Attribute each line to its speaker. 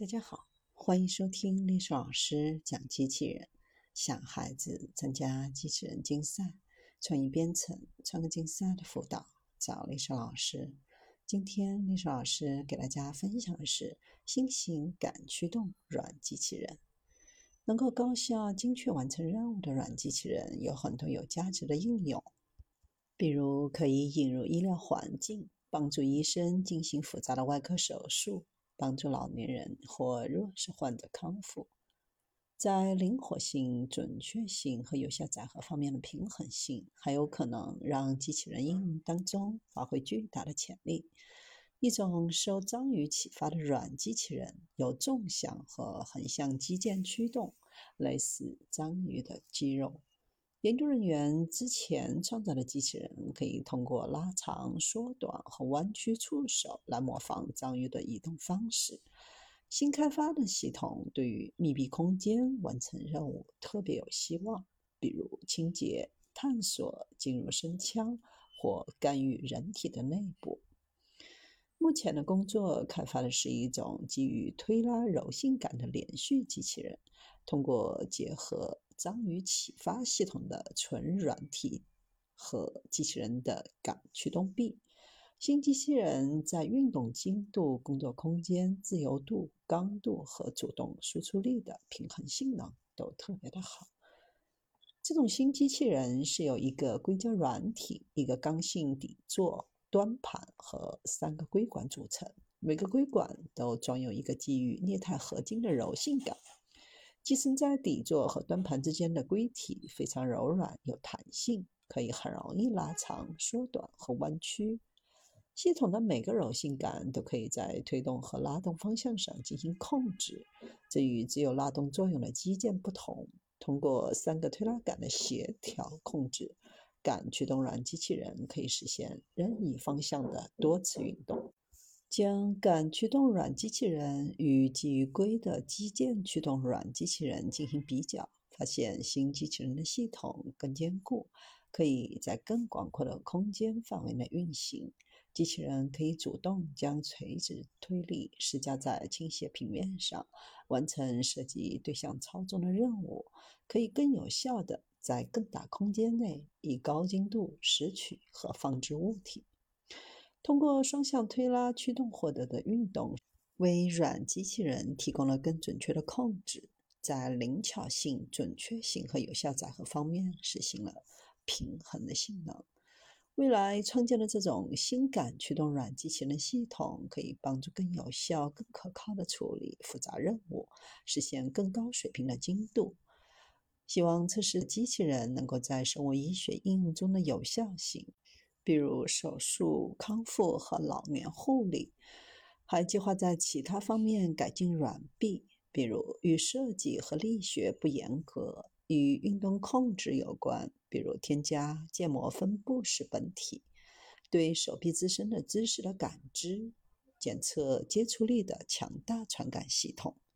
Speaker 1: 大家好，欢迎收听历史老师讲机器人。想孩子参加机器人竞赛、创意编程、创客竞赛的辅导，找历史老师。今天历史老师给大家分享的是新型感驱动软机器人。能够高效、精确完成任务的软机器人有很多有价值的应用，比如可以引入医疗环境，帮助医生进行复杂的外科手术。帮助老年人或弱势患者康复，在灵活性、准确性和有效载荷方面的平衡性，还有可能让机器人应用当中发挥巨大的潜力。一种受章鱼启发的软机器人，有纵向和横向肌腱驱动，类似章鱼的肌肉。研究人员之前创造的机器人可以通过拉长、缩短和弯曲触手来模仿章鱼的移动方式。新开发的系统对于密闭空间完成任务特别有希望，比如清洁、探索、进入深腔或干预人体的内部。目前的工作开发的是一种基于推拉柔性感的连续机器人，通过结合。章鱼启发系统的纯软体和机器人的感驱动臂，新机器人在运动精度、工作空间、自由度、刚度和主动输出力的平衡性能都特别的好。这种新机器人是由一个硅胶软体、一个刚性底座、端盘和三个硅管组成，每个硅管都装有一个基于镍钛合金的柔性杆。寄生在底座和端盘之间的硅体非常柔软有弹性，可以很容易拉长、缩短和弯曲。系统的每个柔性杆都可以在推动和拉动方向上进行控制，这与只有拉动作用的机件不同。通过三个推拉杆的协调控制，杆驱动软机器人可以实现任意方向的多次运动。将感驱动软机器人与基于硅的机件驱动软机器人进行比较，发现新机器人的系统更坚固，可以在更广阔的空间范围内运行。机器人可以主动将垂直推力施加在倾斜平面上，完成涉及对象操纵的任务，可以更有效地在更大空间内以高精度拾取和放置物体。通过双向推拉驱动获得的运动，为软机器人提供了更准确的控制，在灵巧性、准确性和有效载荷方面实现了平衡的性能。未来创建的这种新感驱动软机器人系统，可以帮助更有效、更可靠的处理复杂任务，实现更高水平的精度。希望测试机器人能够在生物医学应用中的有效性。比如手术康复和老年护理，还计划在其他方面改进软臂，比如与设计和力学不严格、与运动控制有关，比如添加建模分布式本体，对手臂自身的姿势的感知、检测接触力的强大传感系统。